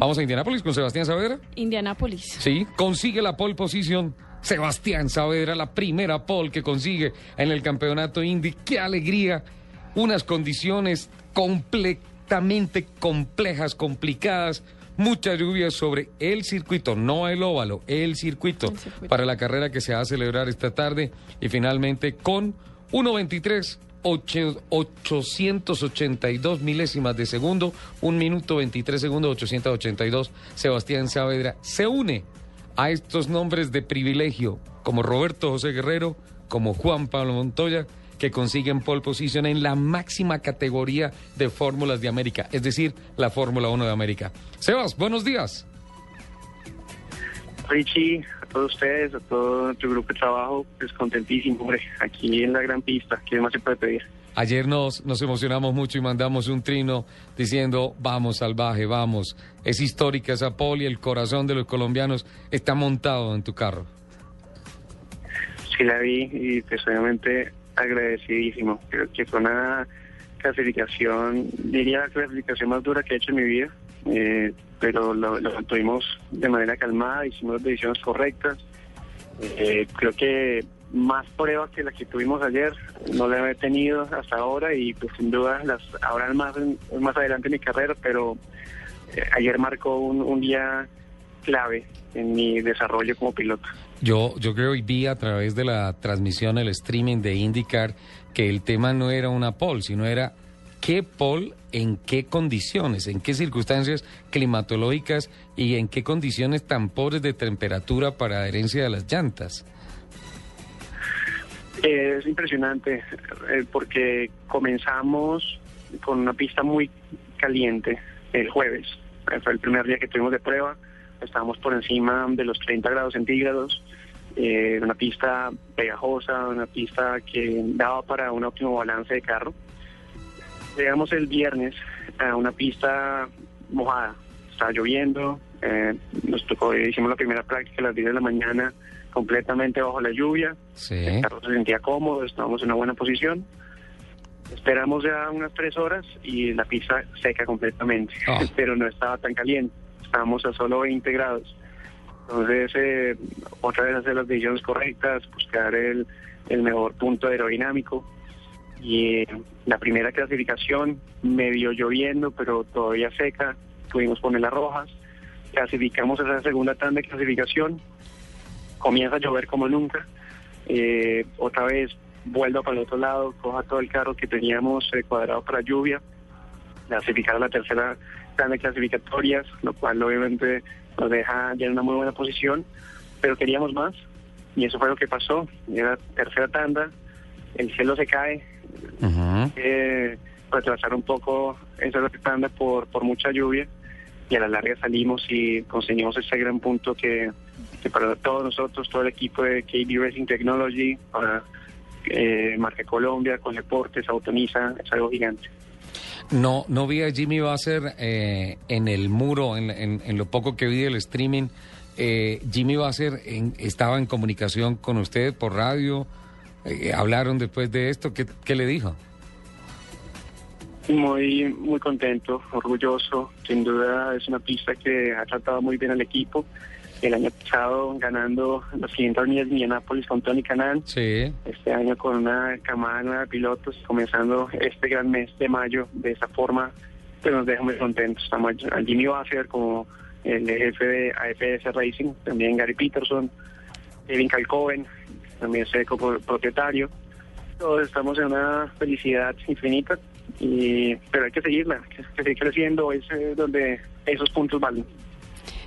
Vamos a Indianápolis con Sebastián Saavedra. Indianápolis. Sí, consigue la pole position. Sebastián Saavedra, la primera pole que consigue en el campeonato Indy. ¡Qué alegría! Unas condiciones completamente complejas, complicadas. Mucha lluvia sobre el circuito, no el óvalo, el circuito, El circuito. para la carrera que se va a celebrar esta tarde. Y finalmente con 1.23, ocho- 882 milésimas de segundo, 1 minuto 23 segundos, 882. Sebastián Saavedra se une a estos nombres de privilegio, como Roberto José Guerrero, como Juan Pablo Montoya, que consiguen pole position en la máxima categoría de fórmulas de América, es decir, la Fórmula 1 de América. Sebas, buenos días. Richie, todos ustedes, a todo tu grupo de trabajo, pues contentísimo, hombre, aquí en la gran pista, ¿qué más se puede pedir? Ayer nos, nos emocionamos mucho y mandamos un trino diciendo, vamos salvaje, vamos. Es histórica esa poli, el corazón de los colombianos está montado en tu carro. Sí la vi y pues obviamente agradecidísimo. Creo que fue una clasificación, diría la clasificación más dura que he hecho en mi vida, eh, pero lo, lo tuvimos de manera calmada, hicimos las decisiones correctas. Eh, creo que más pruebas que la que tuvimos ayer no la he tenido hasta ahora y pues sin duda las habrán más, más adelante en mi carrera, pero eh, ayer marcó un, un día clave en mi desarrollo como piloto. Yo, yo creo y vi a través de la transmisión, el streaming de IndyCar, que el tema no era una pole, sino era qué pole, en qué condiciones, en qué circunstancias climatológicas y en qué condiciones tan pobres de temperatura para adherencia de las llantas. Es impresionante eh, porque comenzamos con una pista muy caliente el jueves. Eh, Fue el primer día que tuvimos de prueba. Estábamos por encima de los 30 grados centígrados. eh, una pista pegajosa, una pista que daba para un óptimo balance de carro. Llegamos el viernes a una pista mojada. Estaba lloviendo. eh, nos tocó, hicimos la primera práctica a las 10 de la mañana completamente bajo la lluvia. Sí. El carro se sentía cómodo, estábamos en una buena posición. Esperamos ya unas tres horas y la pista seca completamente, Ah. pero no estaba tan caliente. Estábamos a solo 20 grados. Entonces, eh, otra vez hacer las decisiones correctas, buscar el, el mejor punto aerodinámico. Y eh, la primera clasificación, medio lloviendo, pero todavía seca, pudimos poner las rojas. Clasificamos esa segunda tanda de clasificación, comienza a llover como nunca. Eh, otra vez vuelvo para el otro lado, coja todo el carro que teníamos eh, cuadrado para lluvia, clasificar la tercera tanda de clasificatorias, lo cual obviamente nos deja ya en una muy buena posición, pero queríamos más y eso fue lo que pasó. Era tercera tanda, el cielo se cae, Ujú. eh, retrasar un poco esa tanda por, por mucha lluvia y a la larga salimos y conseguimos ese gran punto que, que para todos nosotros, todo el equipo de KB Racing Technology, para eh, Marca Colombia, con Deportes, Autoniza, es algo gigante. No, no vi a Jimmy Basser eh, en el muro, en, en- en lo poco que vi del streaming. Eh, Jimmy Basser en- estaba en comunicación con usted por radio. Eh, hablaron después de esto. ¿Qué, qué le dijo? Muy, muy contento, orgulloso. Sin duda es una pista que ha tratado muy bien al equipo. El año pasado ganando los 500 millas de Indianápolis con Tony Canan. Sí. este año con una camada nueva de pilotos, comenzando este gran mes de mayo de esa forma, pues nos deja muy contentos. Estamos a Jimmy Basser como el jefe de AFS Racing, también Gary Peterson, Kevin Calcoven, también es propietario. Todos estamos en una felicidad infinita, y, pero hay que seguirla, hay que seguir creciendo, es eh, donde esos puntos valen.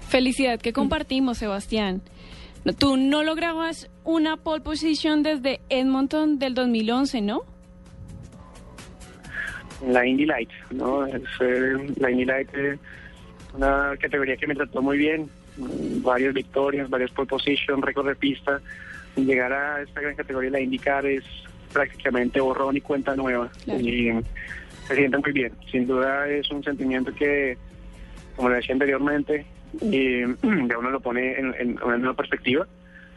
Felicidad que compartimos, Sebastián. Tú no lograbas una pole position desde Edmonton del 2011, ¿no? la Indy Light, ¿no? Es, eh, la Indy Light es una categoría que me trató muy bien, varias victorias, varias pole position, récord de pista. Llegar a esta gran categoría, la IndyCar, es prácticamente borrón y cuenta nueva. Claro. Y se siente muy bien. Sin duda es un sentimiento que, como le decía anteriormente, y, ya uno lo pone en, en- una perspectiva.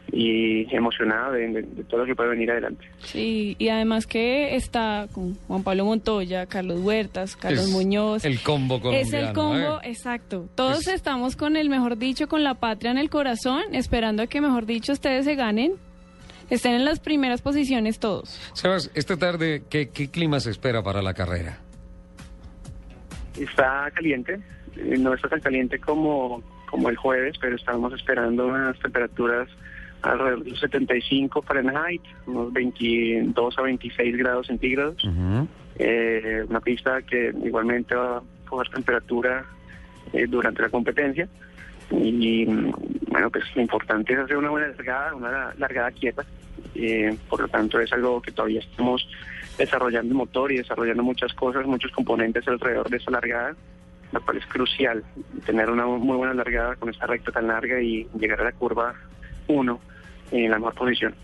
y emocionado de, de- de todo lo que puede venir adelante. Sí, y además que está con Juan Pablo Montoya, Carlos Huertas, Carlos Es Muñoz. El combo colombiano. Es el combo, ¿eh? exacto. Todos Es- estamos con el mejor dicho, con la patria en el corazón, esperando a que, mejor dicho, ustedes se ganen. Estén en las primeras posiciones todos. Sebas, esta tarde, ¿qué, qué clima se espera para la carrera? Está caliente, eh, no está tan caliente como, como el jueves, pero estamos esperando unas temperaturas alrededor de los 75 Fahrenheit, unos 22 a 26 grados centígrados. Eh, una pista que igualmente va a coger temperatura eh, durante la competencia. Y bueno, pues lo importante es hacer una buena largada, una largada quieta. Eh, por lo tanto, es algo que todavía estamos desarrollando el motor y desarrollando muchas cosas, muchos componentes alrededor de esa largada, lo cual es crucial tener una muy buena largada con esta recta tan larga y llegar a la curva 1 en la mejor posición.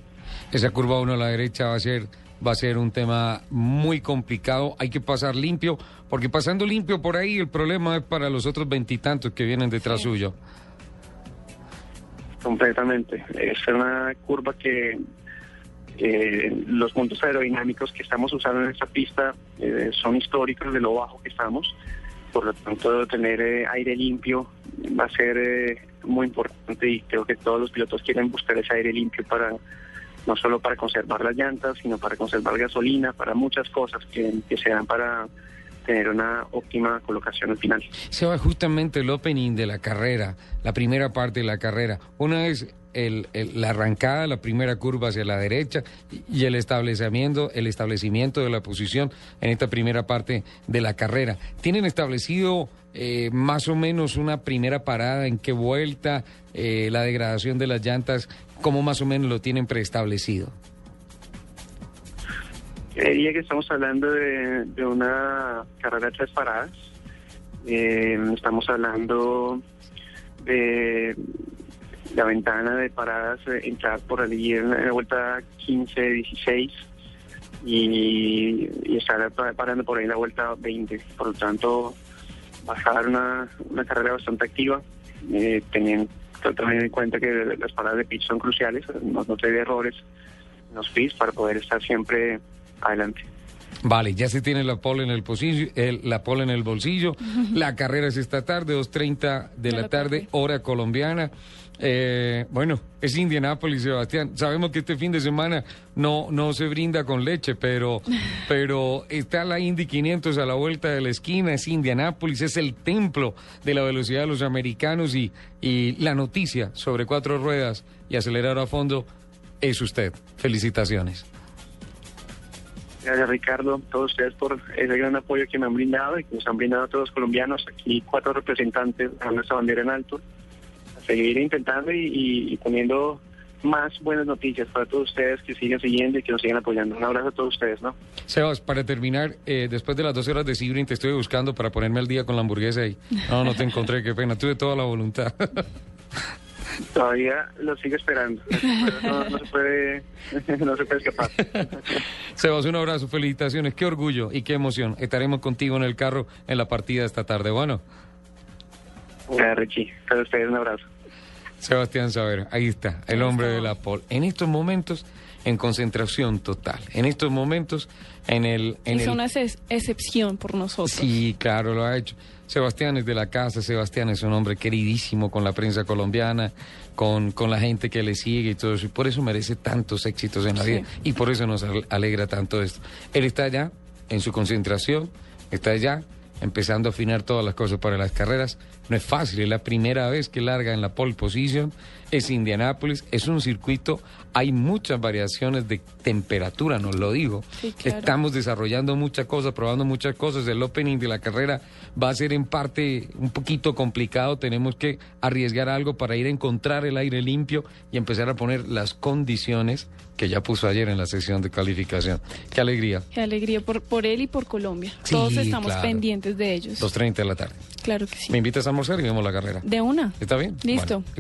Esa curva 1 a la derecha va a ser va a ser un tema muy complicado. Hay que pasar limpio, porque pasando limpio por ahí el problema es para los otros veintitantos que vienen detrás Sí. suyo. Completamente. Es una curva que eh, los puntos aerodinámicos que estamos usando en esta pista eh, son históricos de lo bajo que estamos. Por lo tanto, tener eh, aire limpio va a ser eh, muy importante y creo que todos los pilotos quieren buscar ese aire limpio para no solo para conservar las llantas, sino para conservar gasolina, para muchas cosas que, que se dan para tener una óptima colocación al final. Se va justamente el opening de la carrera, la primera parte de la carrera. Una es el- la arrancada, la primera curva hacia la derecha y- y el establecimiento, el establecimiento de la posición en esta primera parte de la carrera. ¿Tienen establecido eh, más o menos una primera parada, en qué vuelta, eh, la degradación de las llantas, cómo más o menos lo tienen preestablecido? Diría que estamos hablando de, una carrera de tres paradas. Eh, estamos hablando de la ventana de paradas, eh, entrar por allí en, la vuelta 15, 16 y, estar pa- parando por ahí en la vuelta 20. Por lo tanto, va a ser una, una carrera bastante activa, eh, teniendo también en cuenta que las paradas de pitch son cruciales, no, no tener errores en los pits para poder estar siempre adelante. Vale, ya se tiene la pole en el, posillo- el- la pole en el bolsillo. La carrera es esta tarde, 2.30 de, la, la tarde, tarde. hora colombiana. Eh, bueno, es Indianápolis, Sebastián. Sabemos que este fin de semana no, no se brinda con leche, pero, pero está la Indy 500 a la vuelta de la esquina, es Indianápolis, es el templo de la velocidad de los americanos y, y la noticia sobre cuatro ruedas y acelerar a fondo es usted. Felicitaciones. Gracias Ricardo, todos ustedes por ese gran apoyo que me han brindado y que nos han brindado todos los colombianos. Aquí cuatro representantes a nuestra bandera en alto. A seguir intentando y, poniendo más buenas noticias para todos ustedes que siguen siguiendo y que nos siguen apoyando. Un abrazo a todos ustedes, ¿no? Sebas, para terminar, eh, después de las 12 horas de Sibrin te estoy buscando para ponerme al día con la hamburguesa y no, no te encontré, qué pena, tuve toda la voluntad. Todavía lo sigo esperando. No, no se puede, no se puede escapar. Sebas, un abrazo, felicitaciones, qué orgullo y qué emoción. Estaremos contigo en el carro en la partida esta tarde. Bueno, Gracias, Richie. Para ustedes un abrazo. Sebastián Saber, ahí está, el hombre de la pol. En estos momentos, en concentración total. En estos momentos, en el... En es el una ex- excepción por nosotros. Sí, claro, lo ha hecho. Sebastián es de la casa, Sebastián es un hombre queridísimo con la prensa colombiana, con, con la gente que le sigue y todo eso. Y por eso merece tantos éxitos en la Sí. vida. Y por eso nos al- alegra tanto esto. Él está allá, en su concentración, está allá, empezando a afinar todas las cosas para las carreras. No es fácil, es la primera vez que larga en la pole position. Es Indianápolis, es un circuito, hay muchas variaciones de temperatura, nos lo digo. Sí, claro. Estamos desarrollando muchas cosas, probando muchas cosas. El opening de la carrera va a ser en parte un poquito complicado. Tenemos que arriesgar algo para ir a encontrar el aire limpio y empezar a poner las condiciones que ya puso ayer en la sesión de calificación. Qué alegría. Qué alegría por, por él y por Colombia. Sí, Todos estamos claro. pendientes de ellos. 2.30 de la tarde. Claro que sí. Me invitas a almorzar y vemos la carrera. De una. ¿Está bien? Listo. Bueno.